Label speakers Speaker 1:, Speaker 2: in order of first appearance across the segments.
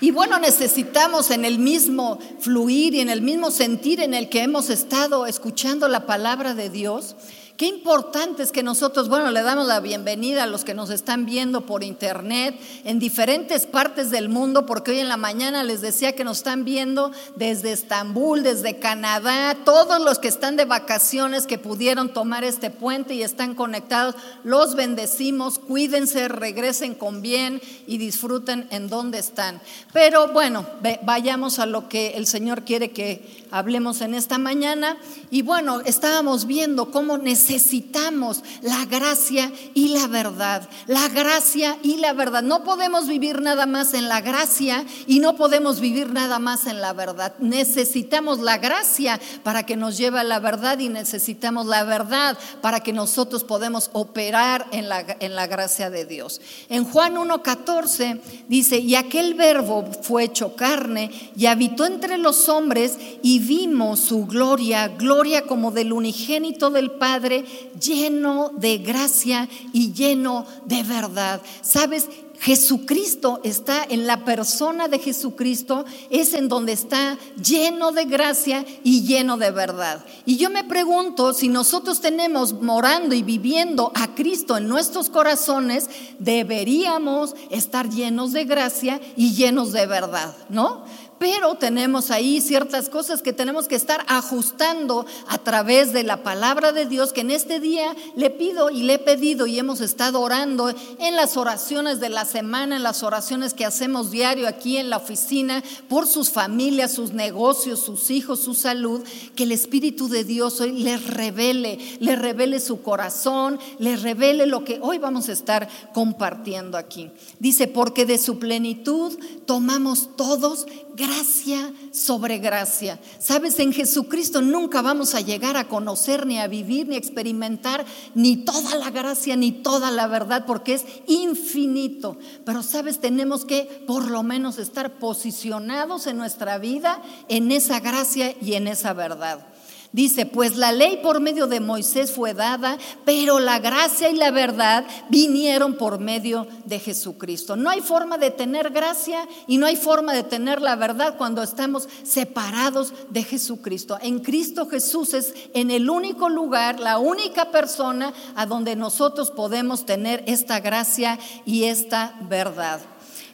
Speaker 1: Y bueno, necesitamos en el mismo fluir y en el mismo sentir en el que hemos estado escuchando la palabra de Dios, Qué importante es que nosotros, bueno, le damos la bienvenida a los que nos están viendo por internet en diferentes partes del mundo, porque hoy en la mañana les decía que nos están viendo desde Estambul, desde Canadá, todos los que están de vacaciones que pudieron tomar este puente y están conectados, los bendecimos, cuídense, regresen con bien y disfruten en donde están. Pero bueno, vayamos a lo que el Señor quiere que hablemos en esta mañana. Y bueno, estábamos viendo cómo necesitamos necesitamos la gracia y la verdad. La gracia y la verdad. No podemos vivir nada más en la gracia y no podemos vivir nada más en la verdad. Necesitamos la gracia para que nos lleve a la verdad y necesitamos la verdad para que nosotros podamos operar en la, en la gracia de Dios. En Juan 1.14 dice, y aquel verbo fue hecho carne y habitó entre los hombres y vimos su gloria, gloria como del unigénito del Padre lleno de gracia y lleno de verdad. ¿Sabes? Jesucristo está en la persona de Jesucristo, es en donde está lleno de gracia y lleno de verdad. Y yo me pregunto si nosotros tenemos morando y viviendo a Cristo en nuestros corazones, deberíamos estar llenos de gracia y llenos de verdad, ¿no? Pero tenemos ahí ciertas cosas que tenemos que estar ajustando a través de la palabra de Dios que en este día le pido y le he pedido y hemos estado orando en las oraciones de la semana, en las oraciones que hacemos diario aquí en la oficina por sus familias, sus negocios, sus hijos, su salud, que el Espíritu de Dios hoy les revele, les revele su corazón, les revele lo que hoy vamos a estar compartiendo aquí. Dice, porque de su plenitud tomamos todos gracia sobre gracia. Sabes, en Jesucristo nunca vamos a llegar a conocer, ni a vivir, ni a experimentar ni toda la gracia, ni toda la verdad, porque es infinito. Pero sabes, tenemos que por lo menos estar posicionados en nuestra vida en esa gracia y en esa verdad. Dice, pues la ley por medio de Moisés fue dada, pero la gracia y la verdad vinieron por medio de Jesucristo. No hay forma de tener gracia y no hay forma de tener la verdad cuando estamos separados de Jesucristo. En Cristo Jesús es en el único lugar, la única persona a donde nosotros podemos tener esta gracia y esta verdad.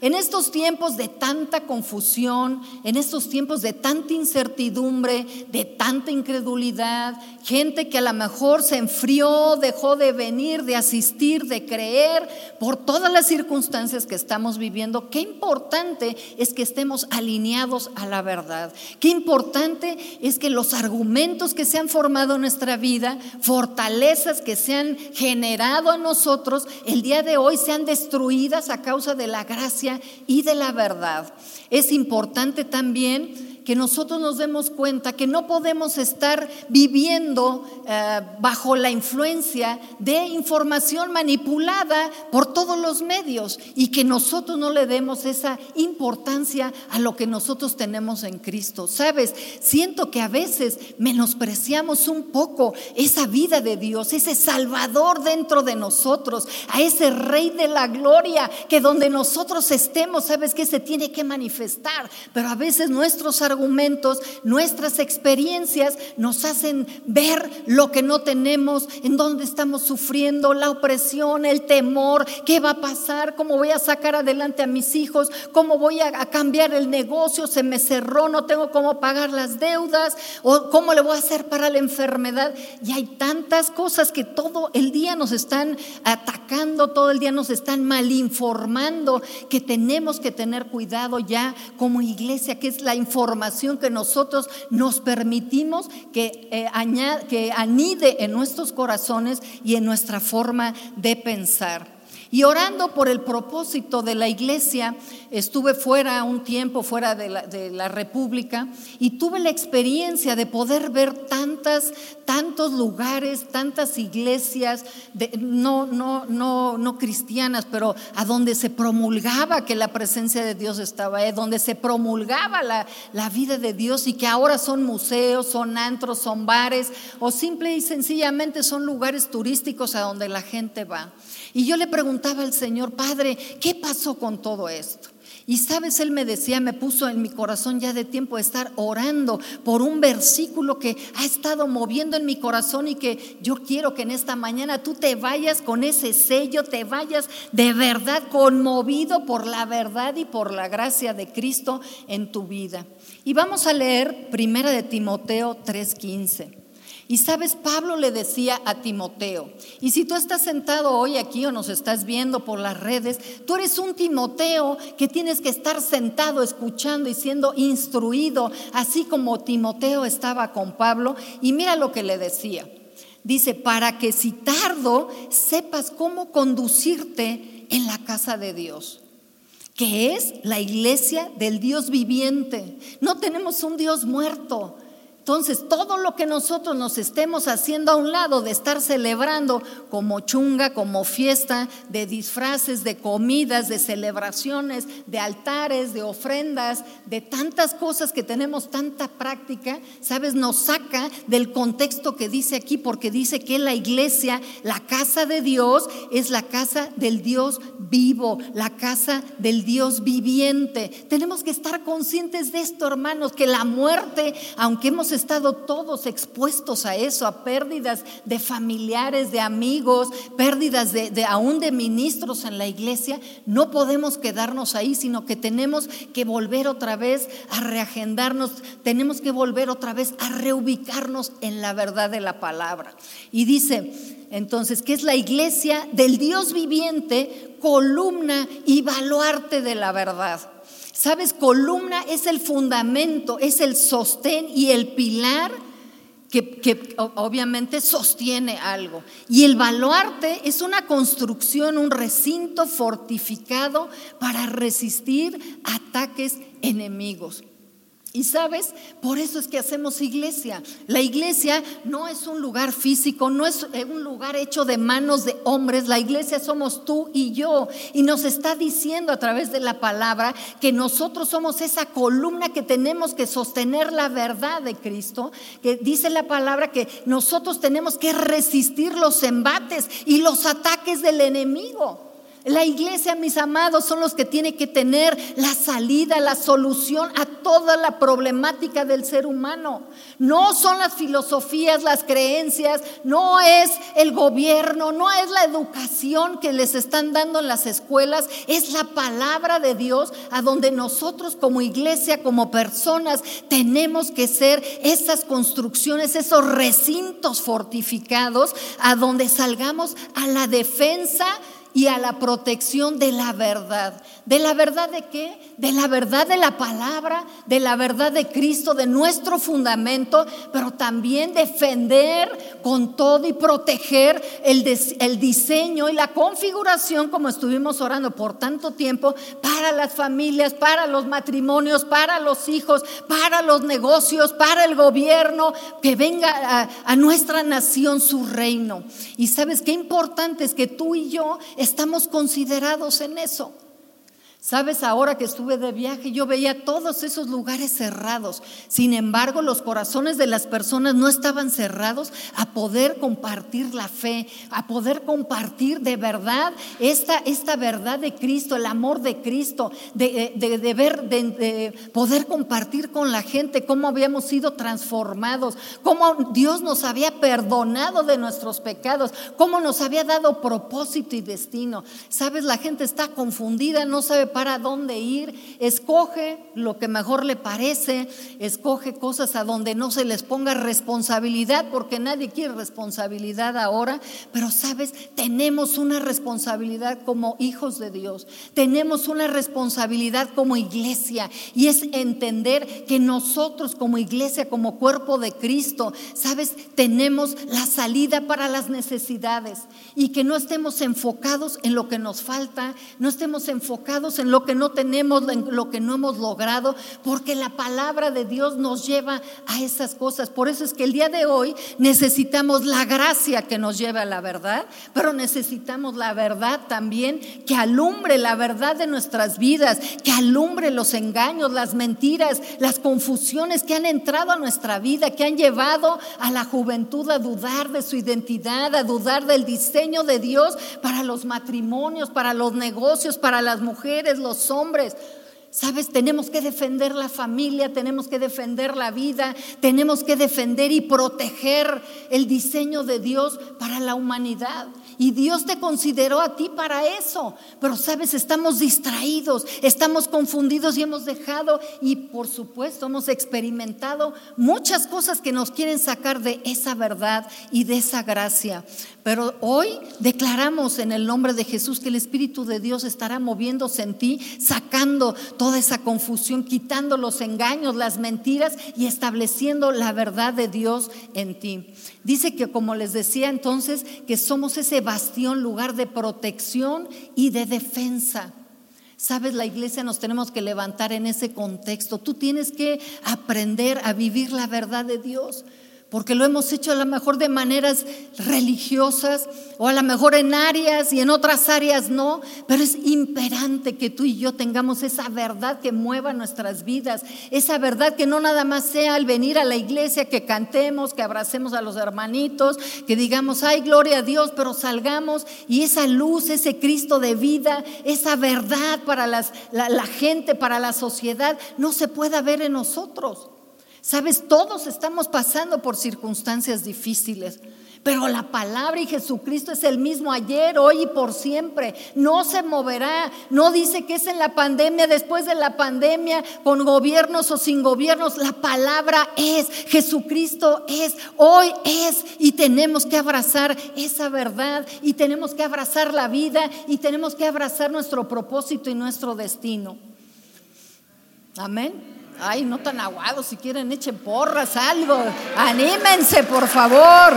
Speaker 1: En estos tiempos de tanta confusión, en estos tiempos de tanta incertidumbre, de tanta incredulidad, gente que a lo mejor se enfrió, dejó de venir, de asistir, de creer, por todas las circunstancias que estamos viviendo, qué importante es que estemos alineados a la verdad. Qué importante es que los argumentos que se han formado en nuestra vida, fortalezas que se han generado en nosotros, el día de hoy sean destruidas a causa de la gracia y de la verdad. Es importante también que nosotros nos demos cuenta que no podemos estar viviendo eh, bajo la influencia de información manipulada por todos los medios y que nosotros no le demos esa importancia a lo que nosotros tenemos en Cristo. Sabes, siento que a veces menospreciamos un poco esa vida de Dios, ese Salvador dentro de nosotros, a ese Rey de la Gloria, que donde nosotros estemos, sabes que se tiene que manifestar, pero a veces nuestros argumentos argumentos, nuestras experiencias nos hacen ver lo que no tenemos, en dónde estamos sufriendo, la opresión, el temor, qué va a pasar, cómo voy a sacar adelante a mis hijos, cómo voy a, cambiar el negocio, se me cerró, no tengo cómo pagar las deudas, o cómo le voy a hacer para la enfermedad. Y hay tantas cosas que todo el día nos están atacando, todo el día nos están malinformando, que tenemos que tener cuidado ya como iglesia, que es la información que nosotros nos permitimos que, eh, que anide en nuestros corazones y en nuestra forma de pensar. Y orando por el propósito de la iglesia, estuve fuera un tiempo, fuera de la, República, y tuve la experiencia de poder ver tantas, tantos lugares, tantas iglesias, no, no, no, no cristianas, pero a donde se promulgaba que la presencia de Dios estaba ahí, donde se promulgaba la, la vida de Dios y que ahora son museos, son antros, son bares, o simple y sencillamente son lugares turísticos a donde la gente va. Y yo le preguntaba al Señor, Padre, ¿qué pasó con todo esto? Y sabes, él me decía, me puso en mi corazón ya de tiempo estar orando por un versículo que ha estado moviendo en mi corazón y que yo quiero que en esta mañana tú te vayas con ese sello, te vayas de verdad conmovido por la verdad y por la gracia de Cristo en tu vida. Y vamos a leer Primera de Timoteo 3:15. Y sabes, Pablo le decía a Timoteo, y si tú estás sentado hoy aquí o nos estás viendo por las redes, tú eres un Timoteo que tienes que estar sentado escuchando y siendo instruido, así como Timoteo estaba con Pablo. Y mira lo que le decía. Dice, para que si tardo sepas cómo conducirte en la casa de Dios que es la iglesia del Dios viviente. No tenemos un Dios muerto, entonces, todo lo que nosotros nos estemos haciendo a un lado de estar celebrando como chunga, como fiesta, de disfraces, de comidas, de celebraciones, de altares, de ofrendas, de tantas cosas que tenemos tanta práctica, ¿sabes? Nos saca del contexto que dice aquí, porque dice que la iglesia, la casa de Dios, es la casa del Dios vivo, la casa del Dios viviente. Tenemos que estar conscientes de esto, hermanos, que la muerte, aunque hemos estado todos expuestos a eso, a pérdidas de familiares, de amigos, pérdidas de, aún de ministros en la iglesia, no podemos quedarnos ahí, sino que tenemos que volver otra vez a reagendarnos, tenemos que volver otra vez a reubicarnos en la verdad de la palabra. Y dice, entonces, que es la iglesia del Dios viviente, columna y baluarte de la verdad. Sabes, columna es el fundamento, es el sostén y el pilar que, obviamente sostiene algo. Y el baluarte es una construcción, un recinto fortificado para resistir ataques enemigos. Y sabes, por eso es que hacemos iglesia. La iglesia no es un lugar físico, no es eh, un lugar hecho de manos de hombres. La iglesia somos tú y yo. Y nos está diciendo a través de la palabra que nosotros somos esa columna que tenemos que sostener la verdad de Cristo. Que dice la palabra que nosotros tenemos que resistir los embates y los ataques del enemigo. La iglesia, mis amados, son los que tienen que tener la salida, la solución a toda la problemática del ser humano. No son las filosofías, las creencias, no es el gobierno, no es la educación que les están dando en las escuelas, es la palabra de Dios a donde nosotros como iglesia, como personas, tenemos que ser esas construcciones, esos recintos fortificados a donde salgamos a la defensa y a la protección de la verdad. ¿De la verdad de qué? De la verdad de la palabra, de la verdad de Cristo, de nuestro fundamento, pero también defender con todo y proteger el, el diseño y la configuración, como estuvimos orando por tanto tiempo, para las familias, para los matrimonios, para los hijos, para los negocios, para el gobierno, que venga a, a nuestra nación su reino. Y sabes qué importante es que tú y yo estamos considerados en eso. Sabes, ahora que estuve de viaje, yo veía todos esos lugares cerrados. Sin embargo, los corazones de las personas no estaban cerrados a poder compartir la fe, a poder compartir de verdad esta, esta verdad de Cristo, el amor de Cristo, de, de, ver, de, poder compartir con la gente cómo habíamos sido transformados, cómo Dios nos había perdonado de nuestros pecados, cómo nos había dado propósito y destino. Sabes, la gente está confundida, no sabe para dónde ir, escoge lo que mejor le parece, escoge cosas a donde no se les ponga responsabilidad, porque nadie quiere responsabilidad ahora, pero sabes, tenemos una responsabilidad como hijos de Dios, tenemos una responsabilidad como iglesia y es entender que nosotros como iglesia, como cuerpo de Cristo, sabes, tenemos la salida para las necesidades y que no estemos enfocados en lo que nos falta, no estemos enfocados en lo que no tenemos, lo que no hemos logrado, porque la palabra de Dios nos lleva a esas cosas. Por eso es que el día de hoy necesitamos la gracia que nos lleve a la verdad, pero necesitamos la verdad también que alumbre la verdad de nuestras vidas, que alumbre los engaños, las mentiras, las confusiones que han entrado a nuestra vida, que han llevado a la juventud a dudar de su identidad, a dudar del diseño de Dios para los matrimonios, para los negocios, para las mujeres, los hombres. Sabes, tenemos que defender la familia, tenemos que defender la vida, tenemos que defender y proteger el diseño de Dios para la humanidad. Y Dios te consideró a ti para eso. Pero sabes, estamos distraídos, estamos confundidos y hemos dejado y por supuesto hemos experimentado muchas cosas que nos quieren sacar de esa verdad y de esa gracia. Pero hoy declaramos en el nombre de Jesús que el Espíritu de Dios estará moviéndose en ti, sacando toda esa confusión, quitando los engaños, las mentiras y estableciendo la verdad de Dios en ti. Dice que, como les decía entonces, que somos ese bastión, lugar de protección y de defensa. Sabes, la iglesia nos tenemos que levantar en ese contexto. Tú tienes que aprender a vivir la verdad de Dios porque lo hemos hecho a lo mejor de maneras religiosas o a lo mejor en áreas y en otras áreas no, pero es imperante que tú y yo tengamos esa verdad que mueva nuestras vidas, esa verdad que no nada más sea al venir a la iglesia, que cantemos, que abracemos a los hermanitos, que digamos, ay, gloria a Dios, pero salgamos y esa luz, ese Cristo de vida, esa verdad para la, la gente, para la sociedad, no se pueda ver en nosotros. Sabes, todos estamos pasando por circunstancias difíciles, pero la palabra y Jesucristo es el mismo ayer, hoy y por siempre. No se moverá. No dice que es en la pandemia, después de la pandemia, con gobiernos o sin gobiernos. La palabra es, Jesucristo es, hoy es. Y tenemos que abrazar esa verdad y tenemos que abrazar la vida y tenemos que abrazar nuestro propósito y nuestro destino. Amén. Ay, no tan aguados, si quieren echen porras, algo. Anímense, por favor.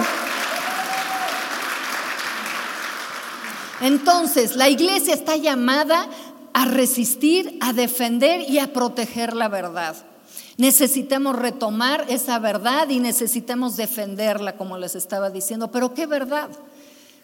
Speaker 1: Entonces, la iglesia está llamada a resistir, a defender y a proteger la verdad. Necesitamos retomar esa verdad y necesitamos defenderla, como les estaba diciendo. Pero ¿qué verdad?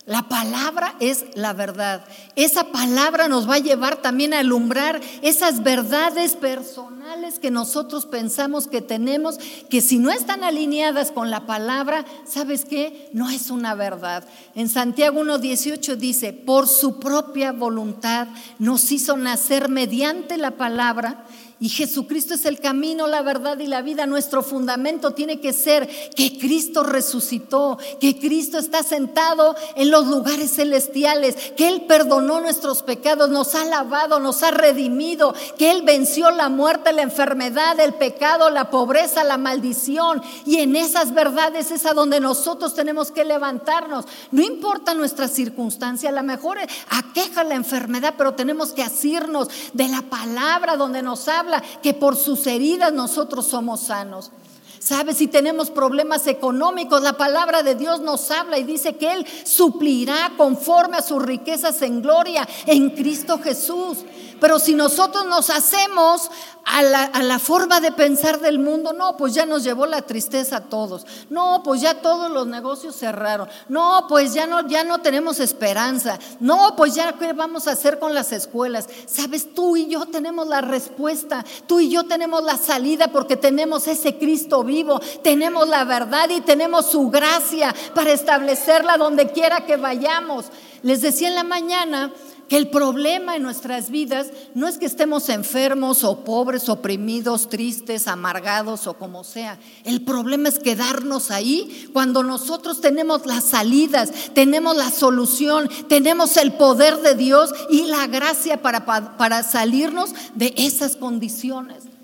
Speaker 1: La palabra es la verdad. Esa palabra nos va a llevar también a alumbrar esas verdades personales que nosotros pensamos que tenemos, que si no están alineadas con la palabra, ¿sabes qué? No es una verdad. En Santiago 1.18 dice, por su propia voluntad nos hizo nacer mediante la palabra y Jesucristo es el camino, la verdad y la vida. Nuestro fundamento tiene que ser que Cristo resucitó, que Cristo está sentado en los lugares celestiales, que Él perdonó nuestros pecados, nos ha lavado, nos ha redimido, que Él venció la muerte, la enfermedad, el pecado, la pobreza, la maldición. Y en esas verdades es a donde nosotros tenemos que levantarnos. No importa nuestra circunstancia, a lo mejor aqueja la enfermedad, pero tenemos que asirnos de la palabra donde nos habla que por sus heridas nosotros somos sanos. ¿Sabes? Si tenemos problemas económicos, la palabra de Dios nos habla y dice que Él suplirá conforme a sus riquezas en gloria en Cristo Jesús. Pero si nosotros nos hacemos a la, forma de pensar del mundo, no, pues ya nos llevó la tristeza a todos. No, pues ya todos los negocios cerraron. No, pues ya no, ya no tenemos esperanza. No, pues ya qué vamos a hacer con las escuelas. Sabes, tú y yo tenemos la respuesta. Tú y yo tenemos la salida porque tenemos ese Cristo vivo. Tenemos la verdad y tenemos su gracia para establecerla donde quiera que vayamos. Les decía en la mañana que el problema en nuestras vidas no es que estemos enfermos o pobres, oprimidos, tristes, amargados o como sea. El problema es quedarnos ahí cuando nosotros tenemos las salidas, tenemos la solución, tenemos el poder de Dios y la gracia para, para salirnos de esas condiciones.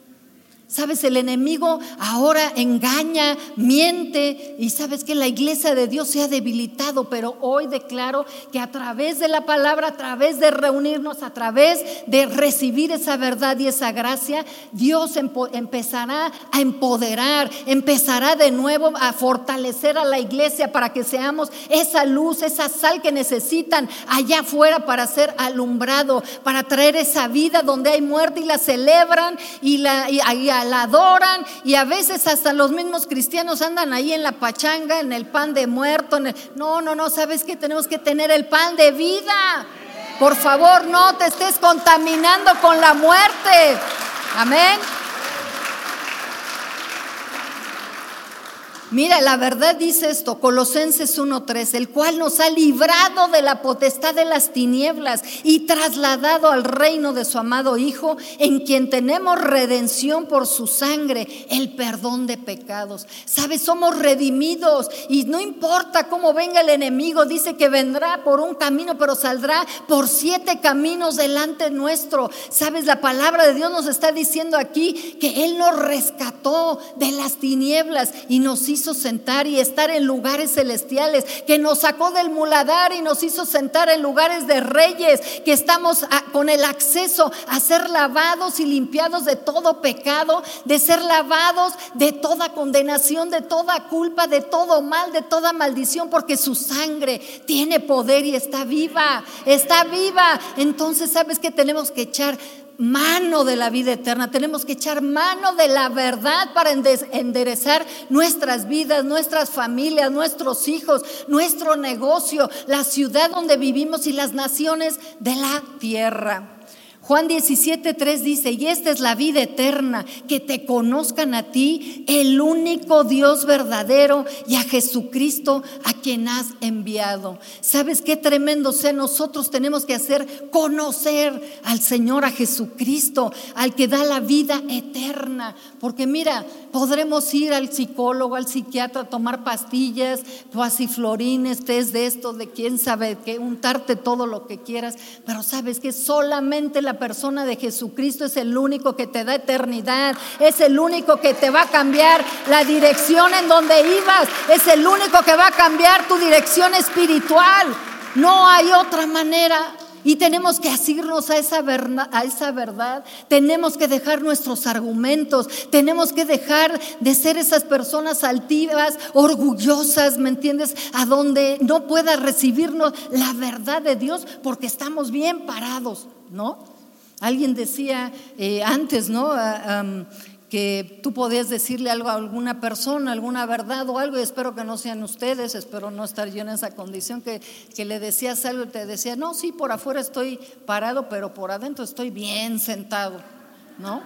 Speaker 1: Sabes, el enemigo ahora engaña, miente y sabes que la iglesia de Dios se ha debilitado, pero hoy declaro que a través de la palabra, a través de reunirnos, a través de recibir esa verdad y esa gracia, Dios empezará a empoderar, empezará de nuevo a fortalecer a la iglesia para que seamos esa luz, esa sal que necesitan allá afuera para ser alumbrado, para traer esa vida donde hay muerte y la celebran y la... Y, la adoran y a veces hasta los mismos cristianos andan ahí en la pachanga, en el pan de muerto. No, no, no, sabes que tenemos que tener el pan de vida. Por favor, no te estés contaminando con la muerte. Amén. Mira, la verdad dice esto, Colosenses 1.3, el cual nos ha librado de la potestad de las tinieblas y trasladado al reino de su amado Hijo, en quien tenemos redención por su sangre, el perdón de pecados. Sabes, somos redimidos y no importa cómo venga el enemigo, dice que vendrá por un camino, pero saldrá por siete caminos delante nuestro. Sabes, la palabra de Dios nos está diciendo aquí que Él nos rescató de las tinieblas y nos hizo sentar y estar en lugares celestiales, que nos sacó del muladar y nos hizo sentar en lugares de reyes, que estamos con el acceso a ser lavados y limpiados de todo pecado, de ser lavados de toda condenación, de toda culpa, de todo mal, de toda maldición, porque su sangre tiene poder y está viva, está viva. Entonces, ¿sabes que tenemos que echar? Mano de la vida eterna, tenemos que echar mano de la verdad para enderezar nuestras vidas, nuestras familias, nuestros hijos, nuestro negocio, la ciudad donde vivimos y las naciones de la tierra. Juan 17, 3 dice, y esta es la vida eterna, que te conozcan a ti, el único Dios verdadero, y a Jesucristo a quien has enviado. ¿Sabes qué tremendo sea? Nosotros tenemos que hacer conocer al Señor, a Jesucristo, al que da la vida eterna. Porque mira, podremos ir al psicólogo, al psiquiatra, tomar pastillas, florines, test de esto, de quién sabe, que untarte todo lo que quieras, pero sabes que solamente la persona de Jesucristo es el único que te da eternidad, es el único que te va a cambiar la dirección en donde ibas, es el único que va a cambiar tu dirección espiritual. No hay otra manera. Y tenemos que asirnos a esa, verdad, a esa verdad. Tenemos que dejar nuestros argumentos. Tenemos que dejar de ser esas personas altivas, orgullosas, ¿me entiendes? A donde no pueda recibirnos la verdad de Dios porque estamos bien parados, ¿no? Alguien decía eh, antes, ¿no? Ah, que tú podías decirle algo a alguna persona, alguna verdad o algo, y espero que no sean ustedes, espero no estar yo en esa condición, que, que le decías algo y te decía, no, sí, por afuera estoy parado, pero por adentro estoy bien sentado, ¿no?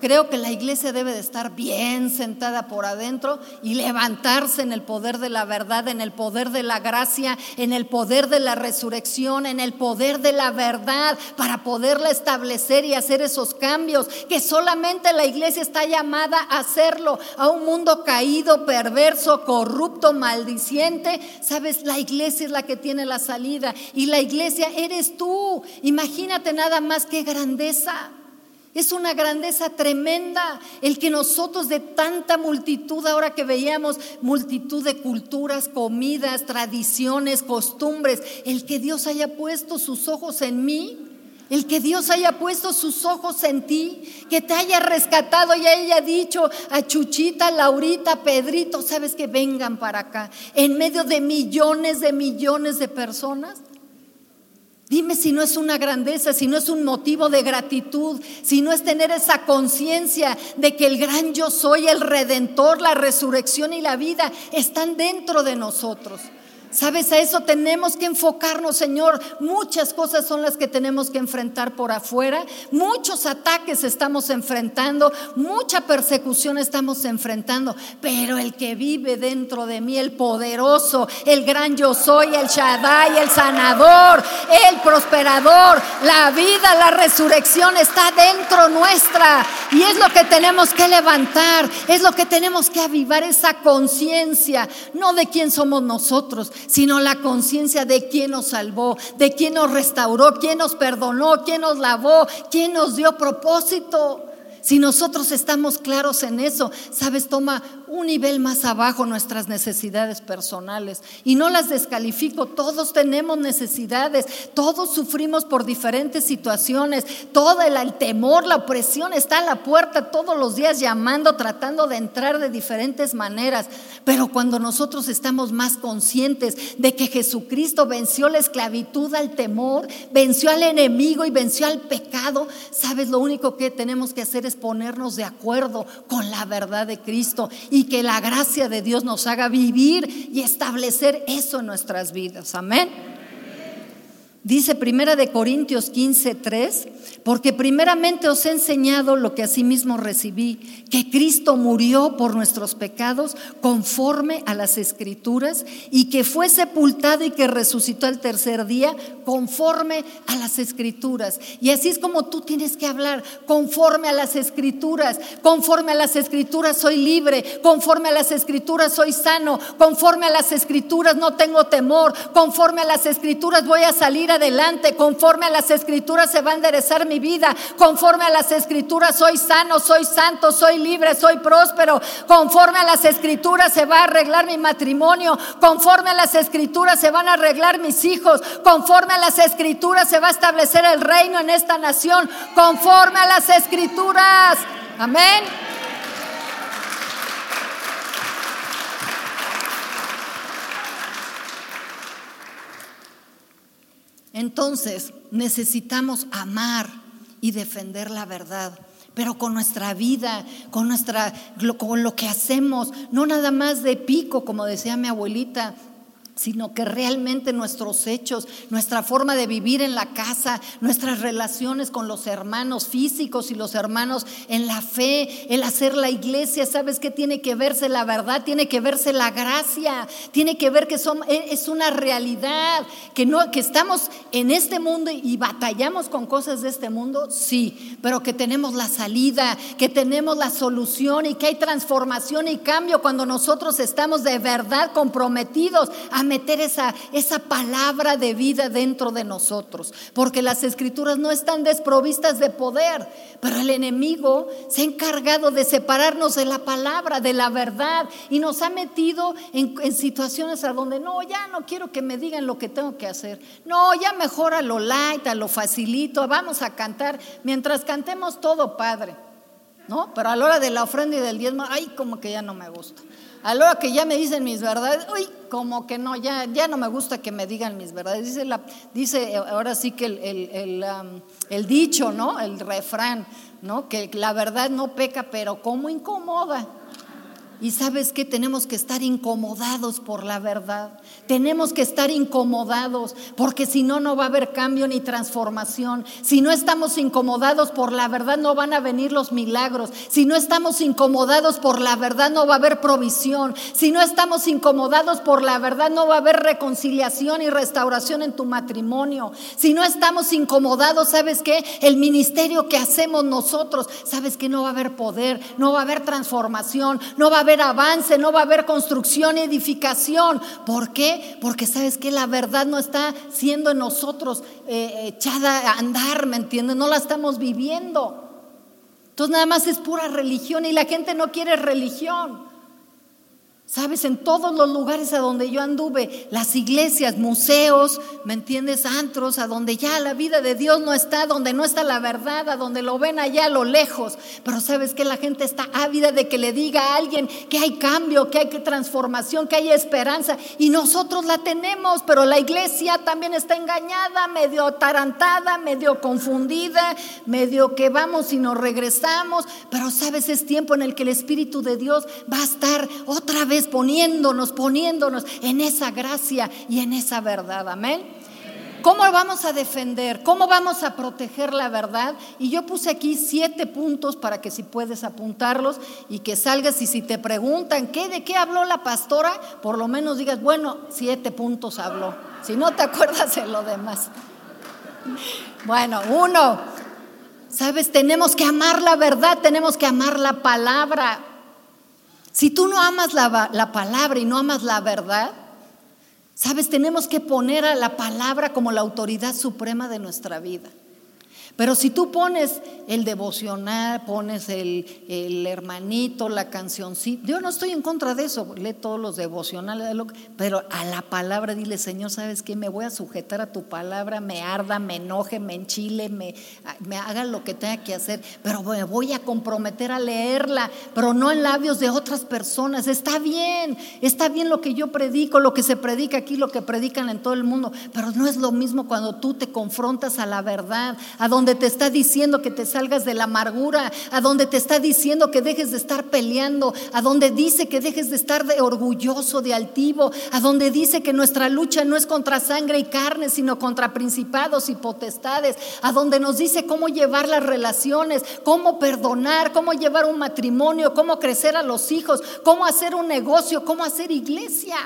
Speaker 1: Creo que la iglesia debe de estar bien sentada por adentro y levantarse en el poder de la verdad, en el poder de la gracia, en el poder de la resurrección, en el poder de la verdad, para poderla establecer y hacer esos cambios, que solamente la iglesia está llamada a hacerlo, a un mundo caído, perverso, corrupto, maldiciente. Sabes, la iglesia es la que tiene la salida y la iglesia eres tú. Imagínate nada más que grandeza. Es una grandeza tremenda el que nosotros de tanta multitud, ahora que veíamos multitud de culturas, comidas, tradiciones, costumbres, el que Dios haya puesto sus ojos en mí, el que Dios haya puesto sus ojos en ti, que te haya rescatado y haya dicho a Chuchita, Laurita, Pedrito, sabes que vengan para acá, en medio de millones de millones de personas. Dime si no es una grandeza, si no es un motivo de gratitud, si no es tener esa conciencia de que el gran yo soy, el redentor, la resurrección y la vida están dentro de nosotros. Sabes, a eso tenemos que enfocarnos, Señor. Muchas cosas son las que tenemos que enfrentar por afuera. Muchos ataques estamos enfrentando, mucha persecución estamos enfrentando. Pero el que vive dentro de mí, el poderoso, el gran yo soy, el Shaddai, el sanador, el prosperador, la vida, la resurrección está dentro nuestra. Y es lo que tenemos que levantar, es lo que tenemos que avivar esa conciencia, no de quién somos nosotros sino la conciencia de quién nos salvó, de quién nos restauró, quién nos perdonó, quién nos lavó, quién nos dio propósito. Si nosotros estamos claros en eso, sabes, toma un nivel más abajo nuestras necesidades personales. Y no las descalifico, todos tenemos necesidades, todos sufrimos por diferentes situaciones, todo el, temor, la opresión está a la puerta todos los días llamando, tratando de entrar de diferentes maneras. Pero cuando nosotros estamos más conscientes de que Jesucristo venció la esclavitud al temor, venció al enemigo y venció al pecado, sabes, lo único que tenemos que hacer es ponernos de acuerdo con la verdad de Cristo que la gracia de Dios nos haga vivir y establecer eso en nuestras vidas. Amén. Dice Primera de Corintios 15, 3, porque primeramente os he enseñado lo que asimismo recibí, que Cristo murió por nuestros pecados conforme a las escrituras y que fue sepultado y que resucitó el tercer día conforme a las escrituras. Y así es como tú tienes que hablar, conforme a las escrituras, conforme a las escrituras soy libre, conforme a las escrituras soy sano, conforme a las escrituras no tengo temor, conforme a las escrituras voy a salir adelante, conforme a las escrituras se va a enderezar mi vida, conforme a las escrituras soy sano, soy santo, soy libre, soy próspero, conforme a las escrituras se va a arreglar mi matrimonio, conforme a las escrituras se van a arreglar mis hijos, conforme a las escrituras se va a establecer el reino en esta nación, conforme a las escrituras. Amén. Entonces necesitamos amar y defender la verdad, pero con nuestra vida, con nuestra con lo que hacemos, no nada más de pico, como decía mi abuelita, sino que realmente nuestros hechos, nuestra forma de vivir en la casa, nuestras relaciones con los hermanos físicos y los hermanos en la fe, el hacer la iglesia, ¿sabes qué tiene que verse la verdad? Tiene que verse la gracia, tiene que ver que e, es una realidad, que no que estamos en este mundo y batallamos con cosas de este mundo, sí, pero que tenemos la salida, que tenemos la solución y que hay transformación y cambio cuando nosotros estamos de verdad comprometidos a meter esa, esa palabra de vida dentro de nosotros, porque las escrituras no están desprovistas de poder, pero el enemigo se ha encargado de separarnos de la palabra, de la verdad, y nos ha metido en, situaciones a donde no, ya no quiero que me digan lo que tengo que hacer, no, ya mejor lo light, a lo facilito, vamos a cantar, mientras cantemos todo, Padre. ¿No? Pero a la hora de la ofrenda y del diezmo, ay, como que ya no me gusta. A hora que ya me dicen mis verdades, uy, como que no, ya, ya no me gusta que me digan mis verdades. Dice, la, dice ahora sí que el, el, el, dicho, ¿no? El refrán, ¿no? Que la verdad no peca, pero como incomoda. Y sabes que tenemos que estar incomodados por la verdad. Tenemos que estar incomodados porque si no, no va a haber cambio ni transformación. Si no estamos incomodados por la verdad, no van a venir los milagros. Si no estamos incomodados por la verdad, no va a haber provisión. Si no estamos incomodados por la verdad, no va a haber reconciliación y restauración en tu matrimonio. Si no estamos incomodados, ¿sabes qué? El ministerio que hacemos nosotros, ¿sabes que No va a haber poder, no va a haber transformación, no va a haber avance, no va a haber construcción y edificación. ¿Por qué? Porque sabes que la verdad no está siendo en nosotros eh, echada a andar, ¿me entiendes? No la estamos viviendo. Entonces nada más es pura religión y la gente no quiere religión. Sabes, en todos los lugares a donde yo anduve, las iglesias, museos, ¿me entiendes? Antros, a donde ya la vida de Dios no está, donde no está la verdad, a donde lo ven allá a lo lejos. Pero sabes que la gente está ávida de que le diga a alguien que hay cambio, que hay transformación, que hay esperanza. Y nosotros la tenemos, pero la iglesia también está engañada, medio atarantada, medio confundida, medio que vamos y nos regresamos. Pero sabes, es tiempo en el que el Espíritu de Dios va a estar otra vez poniéndonos, poniéndonos en esa gracia y en esa verdad. Amén. ¿Cómo vamos a defender? ¿Cómo vamos a proteger la verdad? Y yo puse aquí siete puntos para que si puedes apuntarlos y que salgas y si te preguntan ¿qué, de qué habló la pastora, por lo menos digas, bueno, siete puntos habló. Si no te acuerdas de lo demás. Bueno, uno, sabes, tenemos que amar la verdad, tenemos que amar la palabra. Si tú no amas la, palabra y no amas la verdad, sabes, tenemos que poner a la palabra como la autoridad suprema de nuestra vida. Pero si tú pones el devocional, pones el, hermanito, la canción, sí, yo no estoy en contra de eso, lee todos los devocionales, pero a la palabra dile, Señor, ¿sabes qué? Me voy a sujetar a tu palabra, me arda, me enoje, me enchile, me, me haga lo que tenga que hacer, pero me voy a comprometer a leerla, pero no en labios de otras personas. Está bien, está bien lo que yo predico, lo que se predica aquí, lo que predican en todo el mundo, pero no es lo mismo cuando tú te confrontas a la verdad, a donde te está diciendo que te salgas de la amargura, a donde te está diciendo que dejes de estar peleando, a donde dice que dejes de estar de orgulloso, de altivo, a donde dice que nuestra lucha no es contra sangre y carne, sino contra principados y potestades, a donde nos dice cómo llevar las relaciones, cómo perdonar, cómo llevar un matrimonio, cómo crecer a los hijos, cómo hacer un negocio, cómo hacer iglesia.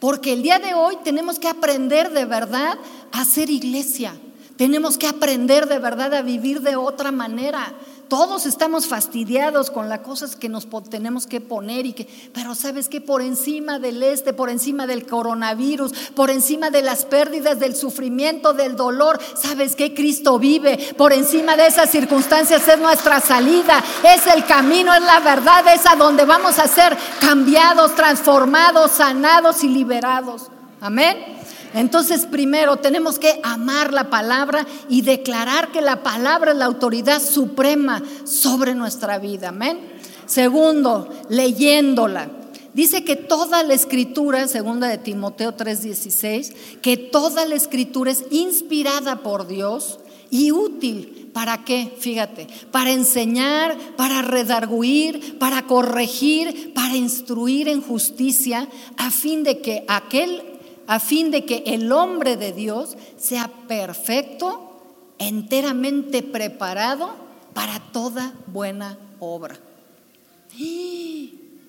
Speaker 1: Porque el día de hoy tenemos que aprender de verdad a hacer iglesia. Tenemos que aprender de verdad a vivir de otra manera. Todos estamos fastidiados con las cosas que nos tenemos que poner y que, pero sabes que por encima del este, por encima del coronavirus, por encima de las pérdidas, del sufrimiento, del dolor, sabes que Cristo vive. Por encima de esas circunstancias es nuestra salida, es el camino, es la verdad, es a donde vamos a ser cambiados, transformados, sanados y liberados. Amén. Entonces, primero tenemos que amar la palabra y declarar que la palabra es la autoridad suprema sobre nuestra vida. Amén. Segundo, leyéndola. Dice que toda la escritura, segunda de Timoteo 3:16, que toda la escritura es inspirada por Dios y útil. ¿Para qué? Fíjate, para enseñar, para redarguir, para corregir, para instruir en justicia, a fin de que aquel a fin de que el hombre de Dios sea perfecto, enteramente preparado para toda buena obra.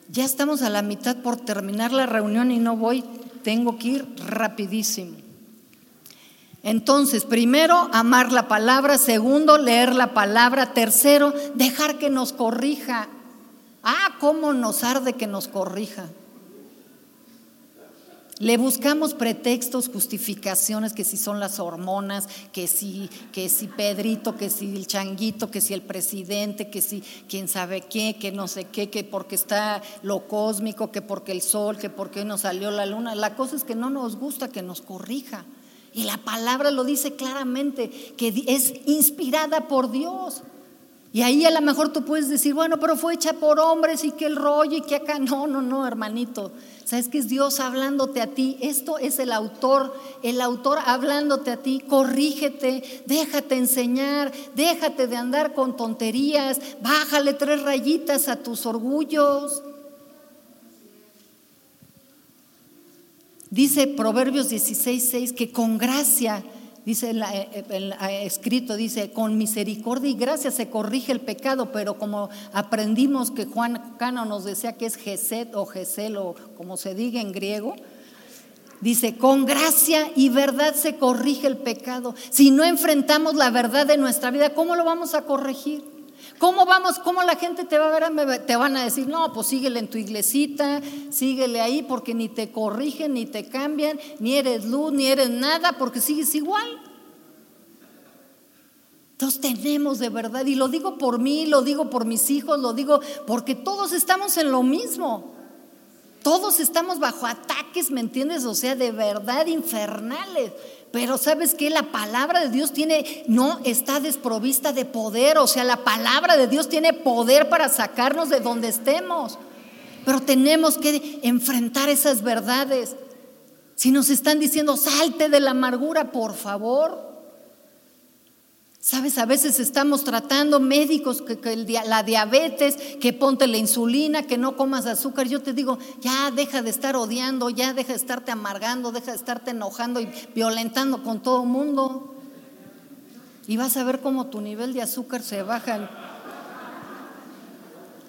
Speaker 1: Ya estamos a la mitad por terminar la reunión y no voy, tengo que ir rapidísimo. Entonces, primero, amar la palabra, segundo, leer la palabra, tercero, dejar que nos corrija. Ah, cómo nos arde que nos corrija. Le buscamos pretextos, justificaciones, que si son las hormonas, que si, que si Pedrito, que si el changuito, que si el presidente, que si quién sabe qué, que no sé qué, que porque está lo cósmico, que porque el sol, que porque nos salió la luna. La cosa es que no nos gusta que nos corrija. Y la palabra lo dice claramente, que es inspirada por Dios. Y ahí a lo mejor tú puedes decir, bueno, pero fue hecha por hombres y que el rollo y que acá. No, no, no, hermanito. ¿Sabes que es Dios hablándote a ti? Esto es el autor, el autor hablándote a ti. Corrígete, déjate enseñar, déjate de andar con tonterías, bájale tres rayitas a tus orgullos. Dice Proverbios 16, que con gracia Dice el, eh, eh, escrito, dice, con misericordia y gracia se corrige el pecado, pero como aprendimos que Juan Cano nos decía que es Geset o Gesel o como se diga en griego, dice, con gracia y verdad se corrige el pecado. Si no enfrentamos la verdad de nuestra vida, ¿cómo lo vamos a corregir? ¿Cómo vamos? ¿Cómo la gente te va a ver? Te van a decir, no, pues síguele en tu iglesita, síguele ahí porque ni te corrigen, ni te cambian, ni eres luz, ni eres nada, porque sigues igual. Entonces tenemos de verdad, y lo digo por mí, lo digo por mis hijos, lo digo porque todos estamos en lo mismo. Todos estamos bajo ataques, ¿me entiendes? O sea, de verdad infernales. Pero sabes que la palabra de Dios tiene, no está desprovista de poder, o sea, la palabra de Dios tiene poder para sacarnos de donde estemos. Pero tenemos que enfrentar esas verdades. Si nos están diciendo, salte de la amargura, por favor, Sabes, a veces estamos tratando médicos que, la diabetes, que ponte la insulina, que no comas azúcar. Yo te digo, ya deja de estar odiando, ya deja de estarte amargando, deja de estarte enojando y violentando con todo el mundo. Y vas a ver cómo tu nivel de azúcar se baja.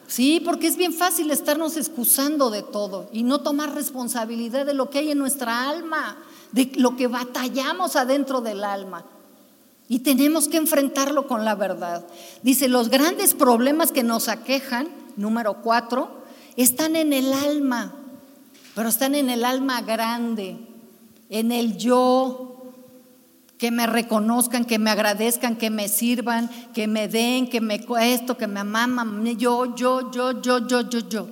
Speaker 1: Sí, porque es bien fácil estarnos excusando de todo y no tomar responsabilidad de lo que hay en nuestra alma, de lo que batallamos adentro del alma. Y tenemos que enfrentarlo con la verdad. Dice, los grandes problemas que nos aquejan, número cuatro, están en el alma, pero están en el alma grande, en el yo, que me reconozcan, que me agradezcan, que me sirvan, que me den, que me esto, que me amaman, yo, yo, yo, yo, yo, yo, yo.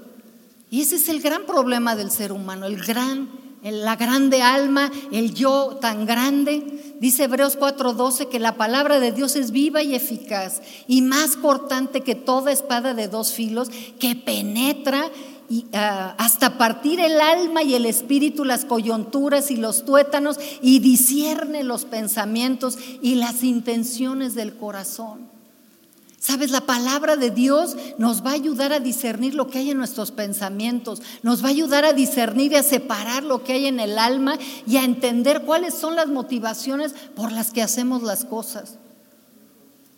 Speaker 1: Y ese es el gran problema del ser humano, el gran la grande alma, el yo tan grande. Dice Hebreos 4:12 que la palabra de Dios es viva y eficaz y más cortante que toda espada de dos filos que penetra y, ah, hasta partir el alma y el espíritu, las coyunturas y los tuétanos, y discierne los pensamientos y las intenciones del corazón. Sabes, la palabra de Dios nos va a ayudar a discernir lo que hay en nuestros pensamientos, nos va a ayudar a discernir y a separar lo que hay en el alma y a entender cuáles son las motivaciones por las que hacemos las cosas.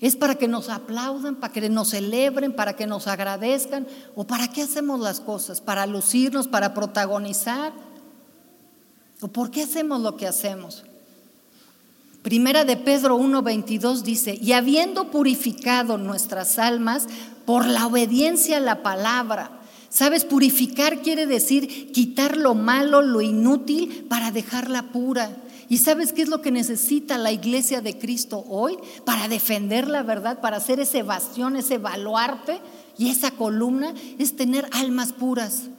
Speaker 1: ¿Es para que nos aplaudan, para que nos celebren, para que nos agradezcan? ¿O para qué hacemos las cosas? ¿Para lucirnos, para protagonizar? ¿O por qué hacemos lo que hacemos? Primera de Pedro 1:22 dice, y habiendo purificado nuestras almas por la obediencia a la palabra, ¿sabes? Purificar quiere decir quitar lo malo, lo inútil, para dejarla pura. ¿Y sabes qué es lo que necesita la iglesia de Cristo hoy para defender la verdad, para hacer ese bastión, ese baluarte y esa columna? Es tener almas puras.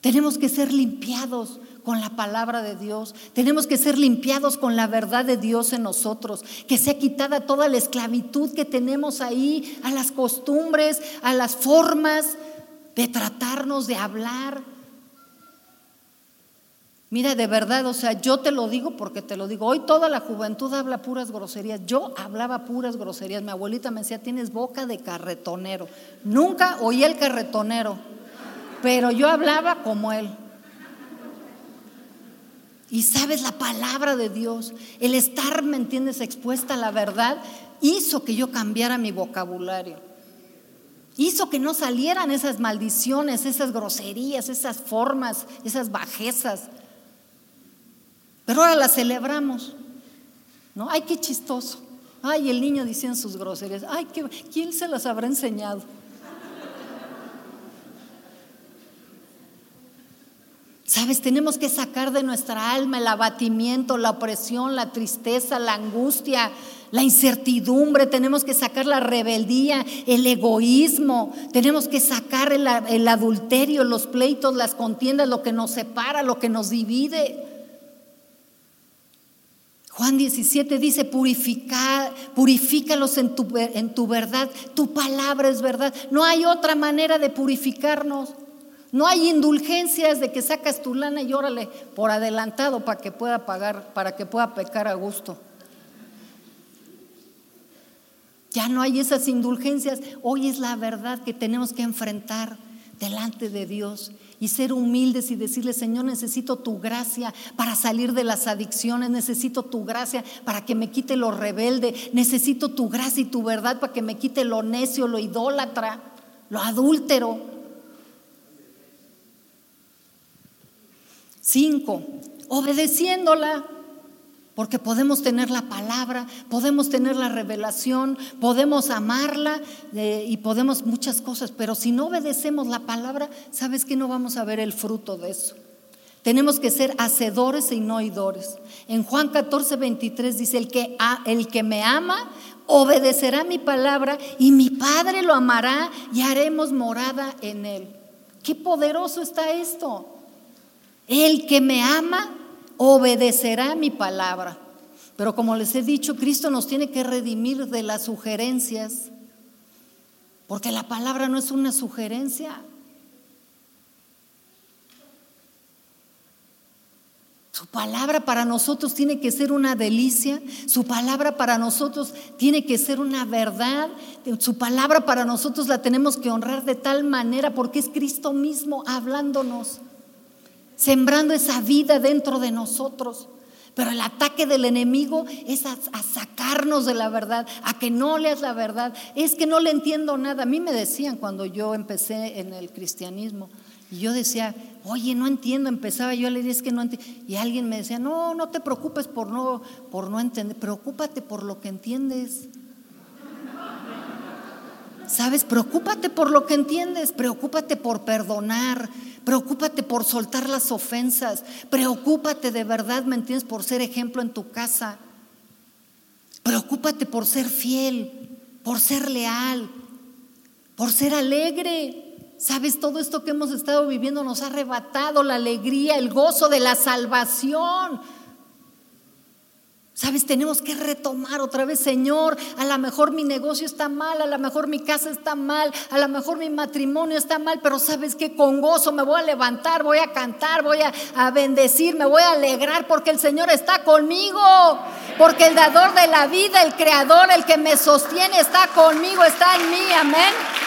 Speaker 1: Tenemos que ser limpiados con la palabra de Dios. Tenemos que ser limpiados con la verdad de Dios en nosotros. Que sea quitada toda la esclavitud que tenemos ahí a las costumbres, a las formas de tratarnos, de hablar. Mira, de verdad, o sea, yo te lo digo porque te lo digo. Hoy toda la juventud habla puras groserías. Yo hablaba puras groserías. Mi abuelita me decía, tienes boca de carretonero. Nunca oí el carretonero, pero yo hablaba como él. Y sabes, la palabra de Dios, el estar, ¿me entiendes?, expuesta a la verdad, hizo que yo cambiara mi vocabulario. Hizo que no salieran esas maldiciones, esas groserías, esas formas, esas bajezas. Pero ahora la celebramos. ¿No? Ay, qué chistoso. Ay, el niño diciendo sus groserías. Ay, ¿quién se las habrá enseñado? Sabes, tenemos que sacar de nuestra alma el abatimiento, la opresión, la tristeza, la angustia, la incertidumbre, tenemos que sacar la rebeldía, el egoísmo, tenemos que sacar el, adulterio, los pleitos, las contiendas, lo que nos separa, lo que nos divide. Juan 17 dice, Purifica, purifícalos en tu, en tu verdad, tu palabra es verdad. No hay otra manera de purificarnos. No hay indulgencias de que sacas tu lana y órale por adelantado para que pueda pagar, para que pueda pecar a gusto. Ya no hay esas indulgencias. Hoy es la verdad que tenemos que enfrentar delante de Dios y ser humildes y decirle, Señor, necesito tu gracia para salir de las adicciones, necesito tu gracia para que me quite lo rebelde, necesito tu gracia y tu verdad para que me quite lo necio, lo idólatra, lo adúltero. Cinco, obedeciéndola. Porque podemos tener la palabra, podemos tener la revelación, podemos amarla eh, y podemos muchas cosas, pero si no obedecemos la palabra, ¿sabes que no vamos a ver el fruto de eso? Tenemos que ser hacedores y no oidores. En Juan 14, 23 dice, el que, el que me ama obedecerá mi palabra y mi Padre lo amará y haremos morada en él. Qué poderoso está esto. El que me ama obedecerá mi palabra. Pero como les he dicho, Cristo nos tiene que redimir de las sugerencias, porque la palabra no es una sugerencia. Su palabra para nosotros tiene que ser una delicia, su palabra para nosotros tiene que ser una verdad, su palabra para nosotros la tenemos que honrar de tal manera porque es Cristo mismo hablándonos sembrando esa vida dentro de nosotros. Pero el ataque del enemigo es a, sacarnos de la verdad, a que no leas la verdad. Es que no le entiendo nada. A mí me decían cuando yo empecé en el cristianismo, y yo decía, oye, no entiendo, empezaba yo a leer, es que no entiendo. Y alguien me decía, no, no te preocupes por no, por no entender, preocúpate por lo que entiendes. ¿Sabes? Preocúpate por lo que entiendes, preocúpate por perdonar, Preocúpate por soltar las ofensas. Preocúpate de verdad, ¿me entiendes? Por ser ejemplo en tu casa. Preocúpate por ser fiel, por ser leal, por ser alegre. Sabes, todo esto que hemos estado viviendo nos ha arrebatado la alegría, el gozo de la salvación. Sabes, tenemos que retomar otra vez, Señor, a lo mejor mi negocio está mal, a lo mejor mi casa está mal, a lo mejor mi matrimonio está mal, pero sabes que con gozo me voy a levantar, voy a cantar, voy a, a bendecir, me voy a alegrar porque el Señor está conmigo, porque el dador de la vida, el creador, el que me sostiene está conmigo, está en mí, amén.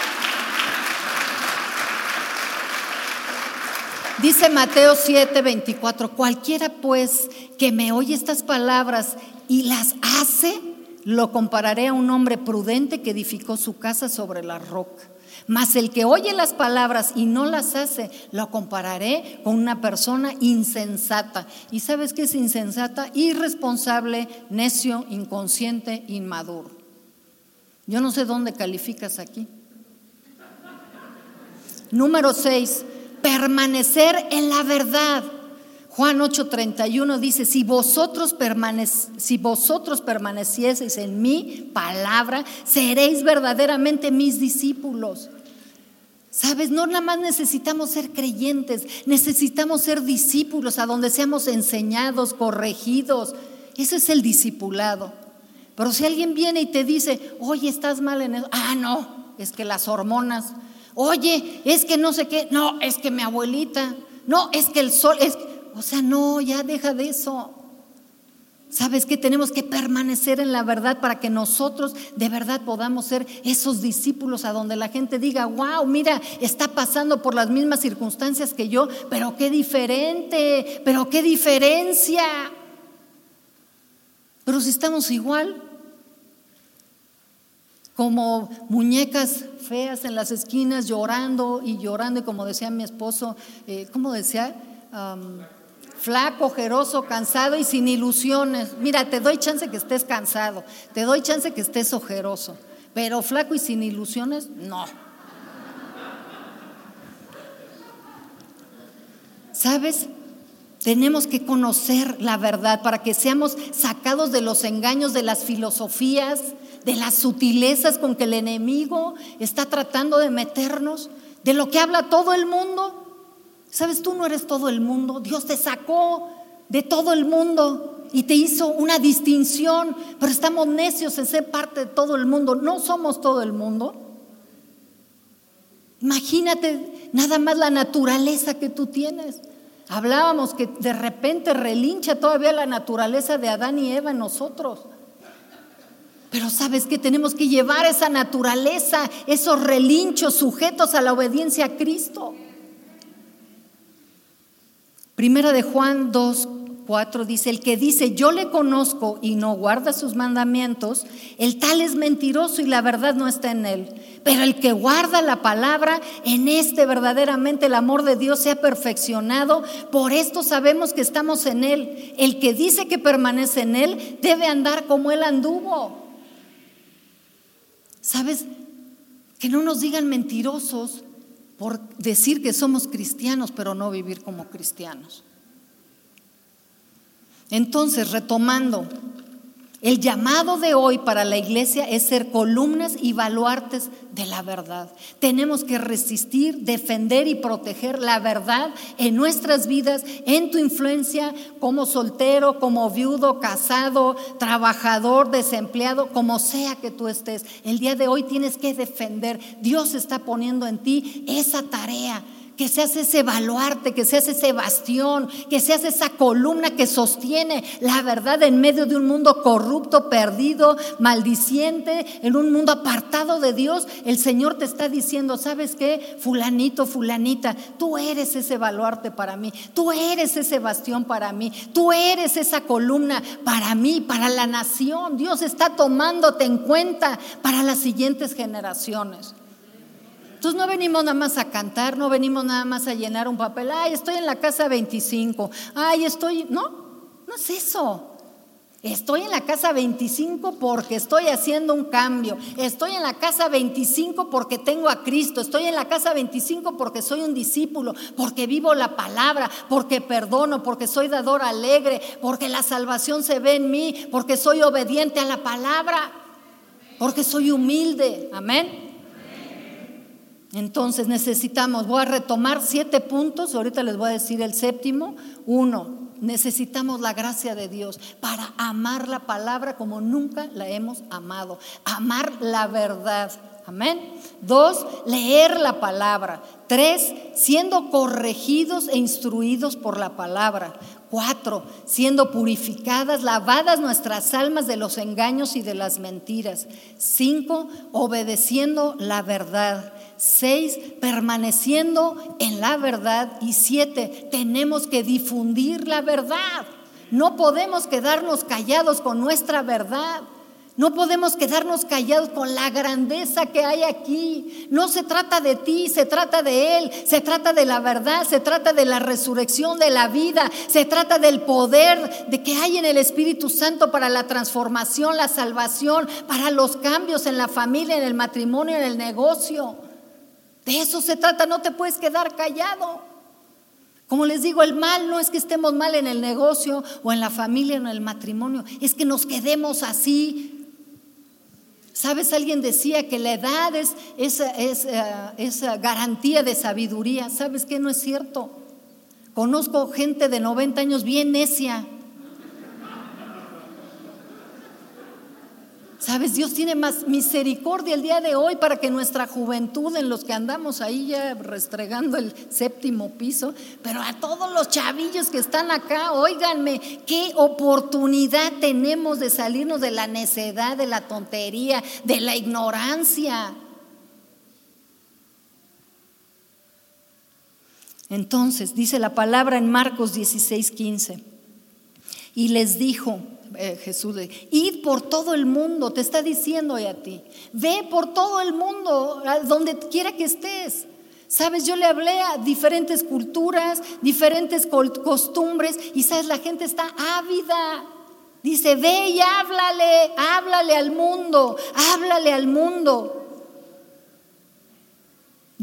Speaker 1: Dice Mateo 7, 24, cualquiera pues que me oye estas palabras y las hace, lo compararé a un hombre prudente que edificó su casa sobre la roca. Mas el que oye las palabras y no las hace, lo compararé con una persona insensata. ¿Y sabes qué es insensata? Irresponsable, necio, inconsciente, inmaduro. Yo no sé dónde calificas aquí. Número 6 permanecer en la verdad. Juan 8:31 dice, si vosotros, si vosotros permanecieseis en mi palabra, seréis verdaderamente mis discípulos. Sabes, no nada más necesitamos ser creyentes, necesitamos ser discípulos a donde seamos enseñados, corregidos. Eso es el discipulado. Pero si alguien viene y te dice, oye, estás mal en eso, ah, no, es que las hormonas, Oye, es que no sé qué, no, es que mi abuelita, no, es que el sol, es, o sea, no, ya deja de eso. ¿Sabes que tenemos que permanecer en la verdad para que nosotros de verdad podamos ser esos discípulos a donde la gente diga, wow, mira, está pasando por las mismas circunstancias que yo, pero qué diferente, pero qué diferencia. Pero si estamos igual, como muñecas feas en las esquinas llorando y llorando, y como decía mi esposo, eh, ¿cómo decía? flaco, ojeroso, cansado y sin ilusiones. Mira, te doy chance que estés cansado, te doy chance que estés ojeroso, pero flaco y sin ilusiones, no. ¿Sabes? Tenemos que conocer la verdad para que seamos sacados de los engaños de las filosofías, de las sutilezas con que el enemigo está tratando de meternos, de lo que habla todo el mundo. Sabes, tú no eres todo el mundo, Dios te sacó de todo el mundo y te hizo una distinción, pero estamos necios en ser parte de todo el mundo, no somos todo el mundo. Imagínate nada más la naturaleza que tú tienes. Hablábamos que de repente relincha todavía la naturaleza de Adán y Eva en nosotros. Pero sabes que tenemos que llevar esa naturaleza, esos relinchos sujetos a la obediencia a Cristo. Primera de Juan 2, 4 dice, el que dice yo le conozco y no guarda sus mandamientos, el tal es mentiroso y la verdad no está en él. Pero el que guarda la palabra, en este verdaderamente el amor de Dios se ha perfeccionado. Por esto sabemos que estamos en él. El que dice que permanece en él debe andar como él anduvo. ¿Sabes? Que no nos digan mentirosos por decir que somos cristianos, pero no vivir como cristianos. Entonces, retomando, el llamado de hoy para la iglesia es ser columnas y baluartes de la verdad. Tenemos que resistir, defender y proteger la verdad en nuestras vidas, en tu influencia como soltero, como viudo, casado, trabajador, desempleado, como sea que tú estés. El día de hoy tienes que defender. Dios está poniendo en ti esa tarea que seas ese baluarte, que seas ese bastión, que seas esa columna que sostiene la verdad en medio de un mundo corrupto, perdido, maldiciente, en un mundo apartado de Dios. El Señor te está diciendo, ¿sabes qué? Fulanito, fulanita, tú eres ese baluarte para mí, tú eres ese bastión para mí, tú eres esa columna para mí, para la nación. Dios está tomándote en cuenta para las siguientes generaciones. Entonces no venimos nada más a cantar, no venimos nada más a llenar un papel, ay, estoy en la casa 25, ay, estoy, no, no es eso. Estoy en la casa 25 porque estoy haciendo un cambio. Estoy en la casa 25 porque tengo a Cristo. Estoy en la casa 25 porque soy un discípulo, porque vivo la palabra, porque perdono, porque soy dador alegre, porque la salvación se ve en mí, porque soy obediente a la palabra, porque soy humilde. Amén. Entonces necesitamos, voy a retomar siete puntos, ahorita les voy a decir el séptimo. Uno, necesitamos la gracia de Dios para amar la palabra como nunca la hemos amado. Amar la verdad. Amén. Dos, leer la palabra. Tres, siendo corregidos e instruidos por la palabra. Cuatro, siendo purificadas, lavadas nuestras almas de los engaños y de las mentiras. Cinco, obedeciendo la verdad. Seis, permaneciendo en la verdad. Y siete, tenemos que difundir la verdad. No podemos quedarnos callados con nuestra verdad. No podemos quedarnos callados con la grandeza que hay aquí. No se trata de ti, se trata de Él, se trata de la verdad, se trata de la resurrección de la vida, se trata del poder de que hay en el Espíritu Santo para la transformación, la salvación, para los cambios en la familia, en el matrimonio, en el negocio. De eso se trata, no te puedes quedar callado. Como les digo, el mal no es que estemos mal en el negocio o en la familia o en el matrimonio, es que nos quedemos así ¿Sabes? Alguien decía que la edad es, esa eh, garantía de sabiduría. ¿Sabes qué? No es cierto. Conozco gente de 90 años bien necia Sabes, Dios tiene más misericordia el día de hoy para que nuestra juventud, en los que andamos ahí ya restregando el séptimo piso, pero a todos los chavillos que están acá, óiganme, qué oportunidad tenemos de salirnos de la necedad, de la tontería, de la ignorancia. Entonces, dice la palabra en Marcos 16, 15, y les dijo, eh, Jesús, id por todo el mundo, te está diciendo hoy a ti, ve por todo el mundo, donde quiera que estés. Sabes, yo le hablé a diferentes culturas, diferentes costumbres, y sabes, la gente está ávida. Dice, ve y háblale, háblale al mundo, háblale al mundo.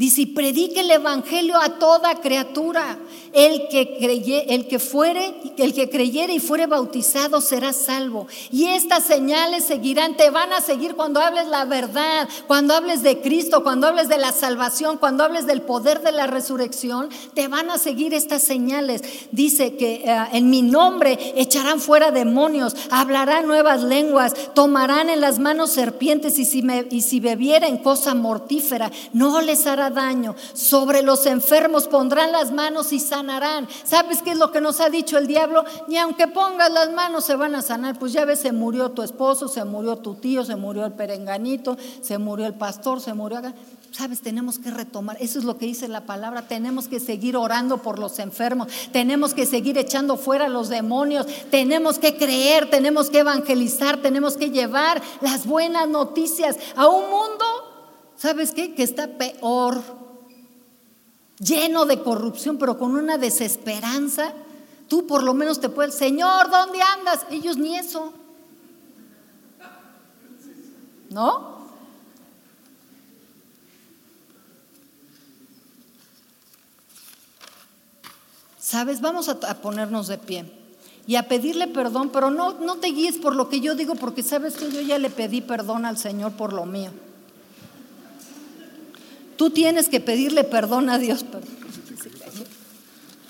Speaker 1: Dice, predique el evangelio a toda criatura. El que, creye, el que fuere, el que creyere y fuere bautizado será salvo. Y estas señales seguirán, te van a seguir cuando hables la verdad, cuando hables de Cristo, cuando hables de la salvación, cuando hables del poder de la resurrección, te van a seguir estas señales. Dice que eh, en mi nombre echarán fuera demonios, hablarán nuevas lenguas, tomarán en las manos serpientes y si, me, y bebieren cosa mortífera, no les hará daño. Sobre los enfermos pondrán las manos y sanarán. ¿Sabes qué es lo que nos ha dicho el diablo? Ni aunque pongas las manos se van a sanar. Pues ya ves, se murió tu esposo, se murió tu tío, se murió el perenganito, se murió el pastor, se murió. Sabes, tenemos que retomar. Eso es lo que dice la palabra. Tenemos que seguir orando por los enfermos. Tenemos que seguir echando fuera los demonios. Tenemos que creer, tenemos que evangelizar, tenemos que llevar las buenas noticias a un mundo ¿sabes qué? Que está peor, lleno de corrupción, pero con una desesperanza. Tú por lo menos te puedes, Señor, ¿dónde andas? Ellos ni eso. ¿No? ¿Sabes? Vamos a, ponernos de pie y a pedirle perdón, pero no, no te guíes por lo que yo digo, porque sabes que yo ya le pedí perdón al Señor por lo mío. Tú tienes que pedirle perdón a Dios.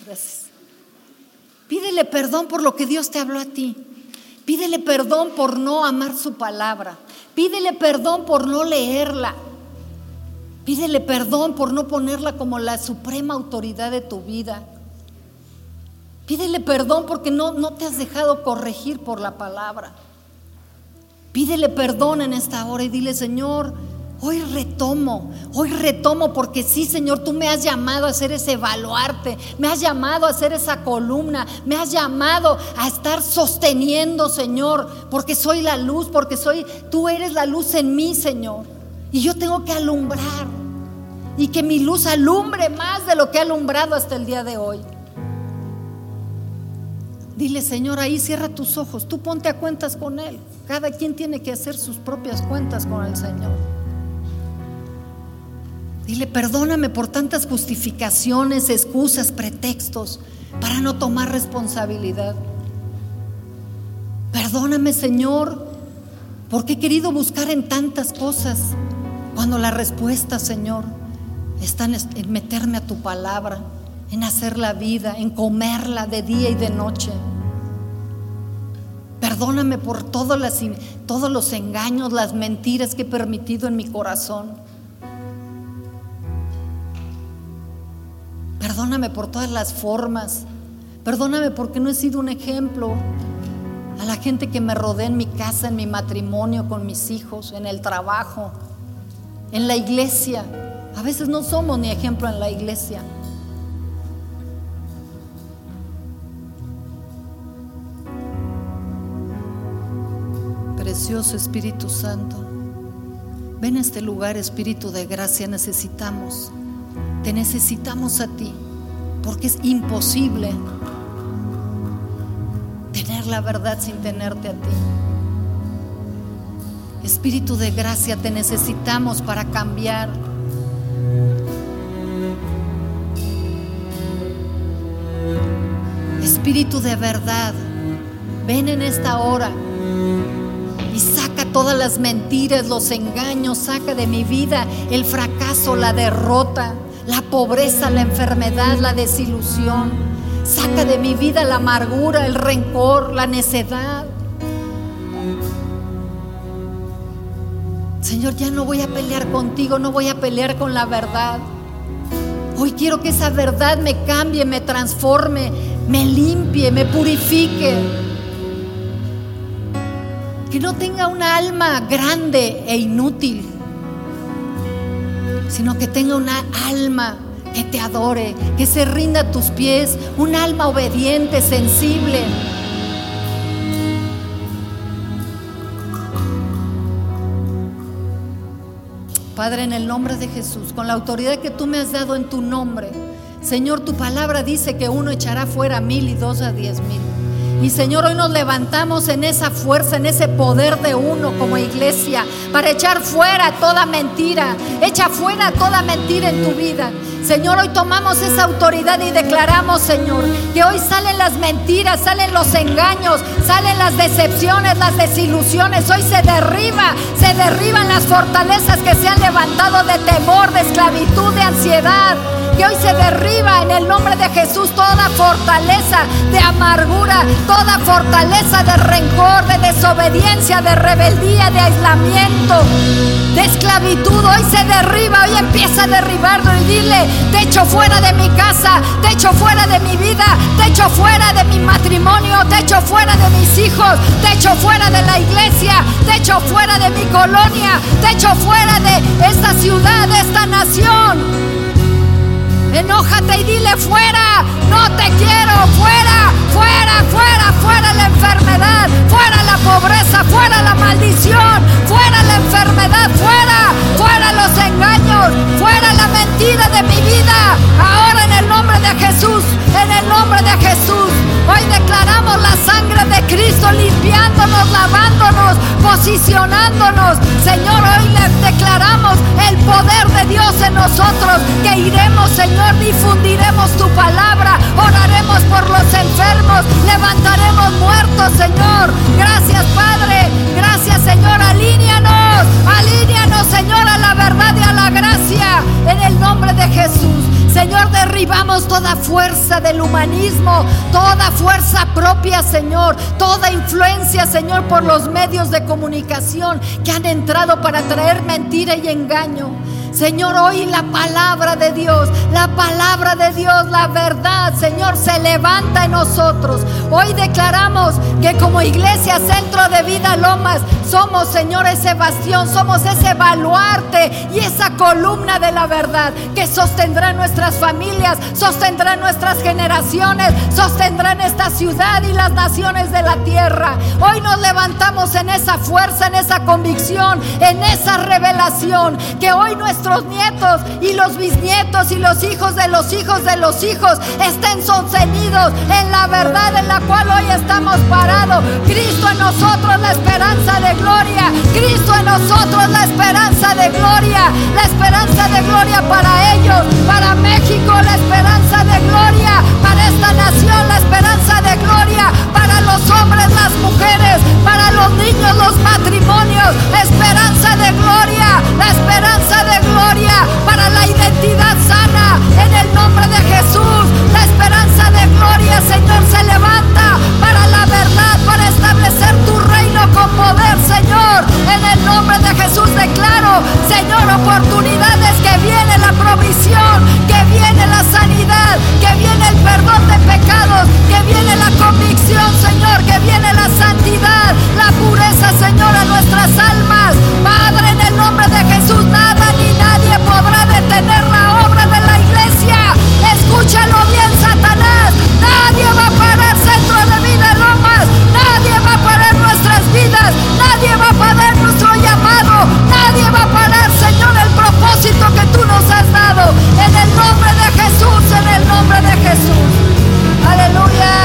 Speaker 1: Gracias. Pídele perdón por lo que Dios te habló a ti. Pídele perdón por no amar su palabra. Pídele perdón por no leerla. Pídele perdón por no ponerla como la suprema autoridad de tu vida. Pídele perdón porque no, no te has dejado corregir por la palabra. Pídele perdón en esta hora y dile, Señor, Hoy retomo, hoy retomo porque sí, Señor, tú me has llamado a hacer ese baluarte, me has llamado a hacer esa columna, me has llamado a estar sosteniendo, Señor, porque soy la luz, porque soy, tú eres la luz en mí, Señor. Y yo tengo que alumbrar y que mi luz alumbre más de lo que ha alumbrado hasta el día de hoy. Dile, Señor, ahí cierra tus ojos, tú ponte a cuentas con Él. Cada quien tiene que hacer sus propias cuentas con el Señor. Dile, perdóname por tantas justificaciones, excusas, pretextos para no tomar responsabilidad. Perdóname, Señor, porque he querido buscar en tantas cosas cuando la respuesta, Señor, está en meterme a tu palabra, en hacer la vida, en comerla de día y de noche. Perdóname por todos, todos los engaños, las mentiras que he permitido en mi corazón. Perdóname por todas las formas. Perdóname porque no he sido un ejemplo a la gente que me rodea en mi casa, en mi matrimonio, con mis hijos, en el trabajo, en la iglesia. A veces no somos ni ejemplo en la iglesia. Precioso Espíritu Santo, ven a este lugar, Espíritu de gracia, necesitamos, te necesitamos a ti, porque es imposible tener la verdad sin tenerte a ti. Espíritu de gracia, te necesitamos para cambiar. Espíritu de verdad, ven en esta hora y saca todas las mentiras, los engaños, saca de mi vida el fracaso, la derrota, la pobreza, la enfermedad, la desilusión. Saca de mi vida la amargura, el rencor, la necedad. Señor, ya no voy a pelear contigo, no voy a pelear con la verdad. Hoy quiero que esa verdad me cambie, me transforme, me limpie, me purifique. Que no tenga una alma grande e inútil, sino que tenga una alma que te adore, que se rinda a tus pies, un alma obediente, sensible. Padre, en el nombre de Jesús, con la autoridad que tú me has dado en tu nombre, Señor, tu palabra dice que uno echará fuera mil y dos a diez mil. Y Señor, hoy nos levantamos en esa fuerza, en ese poder de uno como iglesia, para echar fuera toda mentira. Echa fuera toda mentira en tu vida. Señor, hoy tomamos esa autoridad y declaramos, Señor, que hoy salen las mentiras, salen los engaños, salen las decepciones, las desilusiones. Hoy se derriba, se derriban las fortalezas que se han levantado de temor, de esclavitud, de ansiedad. Hoy se derriba en el nombre de Jesús toda fortaleza de amargura, toda fortaleza de rencor, de desobediencia, de rebeldía, de aislamiento, de esclavitud. Hoy se derriba, hoy empieza a derribarlo y dile, te echo fuera de mi casa, te echo fuera de mi vida, te echo fuera de mi matrimonio, te echo fuera de mis hijos, te echo fuera de la iglesia, te echo fuera de mi colonia, te echo fuera de esta ciudad, de esta nación. Enójate y dile fuera, no te quiero, fuera, fuera, fuera, fuera la enfermedad, fuera la pobreza, fuera la maldición, fuera la enfermedad, fuera, fuera los engaños, fuera la mentira de mi vida. Ahora en el nombre de Jesús, en el nombre de Jesús, hoy declaramos la sangre de Cristo limpiándonos, lavándonos, posicionándonos. Señor, hoy le declaramos el poder de Dios en nosotros, que iremos, Señor difundiremos tu palabra, oraremos por los enfermos, levantaremos muertos, Señor. Gracias, Padre. Gracias, Señor. Alíneanos, alíneanos, Señor, a la verdad y a la gracia. En el nombre de Jesús. Señor, derribamos toda fuerza del humanismo, toda fuerza propia, Señor, toda influencia, Señor, por los medios de comunicación que han entrado para traer mentira y engaño. Señor, hoy la palabra de Dios, la palabra de Dios, la verdad, Señor, se levanta en nosotros. Hoy declaramos que como iglesia, centro de vida Lomas, somos, Señor, ese bastión, somos ese baluarte y esa columna de la verdad que sostendrá nuestras familias, sostendrá nuestras generaciones, sostendrá esta ciudad y las naciones de la tierra. Hoy nos levantamos en esa fuerza, en esa convicción, en esa revelación que hoy nuestra nuestros nietos y los bisnietos y los hijos de los hijos de los hijos estén sostenidos en la verdad en la cual hoy estamos parados. Cristo en nosotros la esperanza de gloria. Cristo en nosotros la esperanza de gloria. La esperanza de gloria para ellos, para México la esperanza de gloria, para esta nación la esperanza de gloria, para los hombres, las mujeres, para los niños, los matrimonios, esperanza de gloria, la esperanza de gloria para la identidad sana en el nombre de Jesús. La esperanza de gloria, Señor, se levanta para la verdad, para establecer tu reino con poder, Señor. En el nombre de Jesús declaro, Señor, oportunidades que viene la provisión, que viene la sanidad, que viene el perdón de pecados, que viene la convicción, Señor Señor, que viene la santidad, la pureza, Señor, a nuestras almas. Padre, en el nombre de Jesús, nada ni nadie podrá detener la obra de la iglesia. Escúchalo bien, Satanás. Nadie va a parar centro de vida Lomas. Nadie va a parar nuestras vidas. Nadie va a parar nuestro llamado. Nadie va a parar, Señor, el propósito que tú nos has dado. En el nombre de Jesús, en el nombre de Jesús. Aleluya.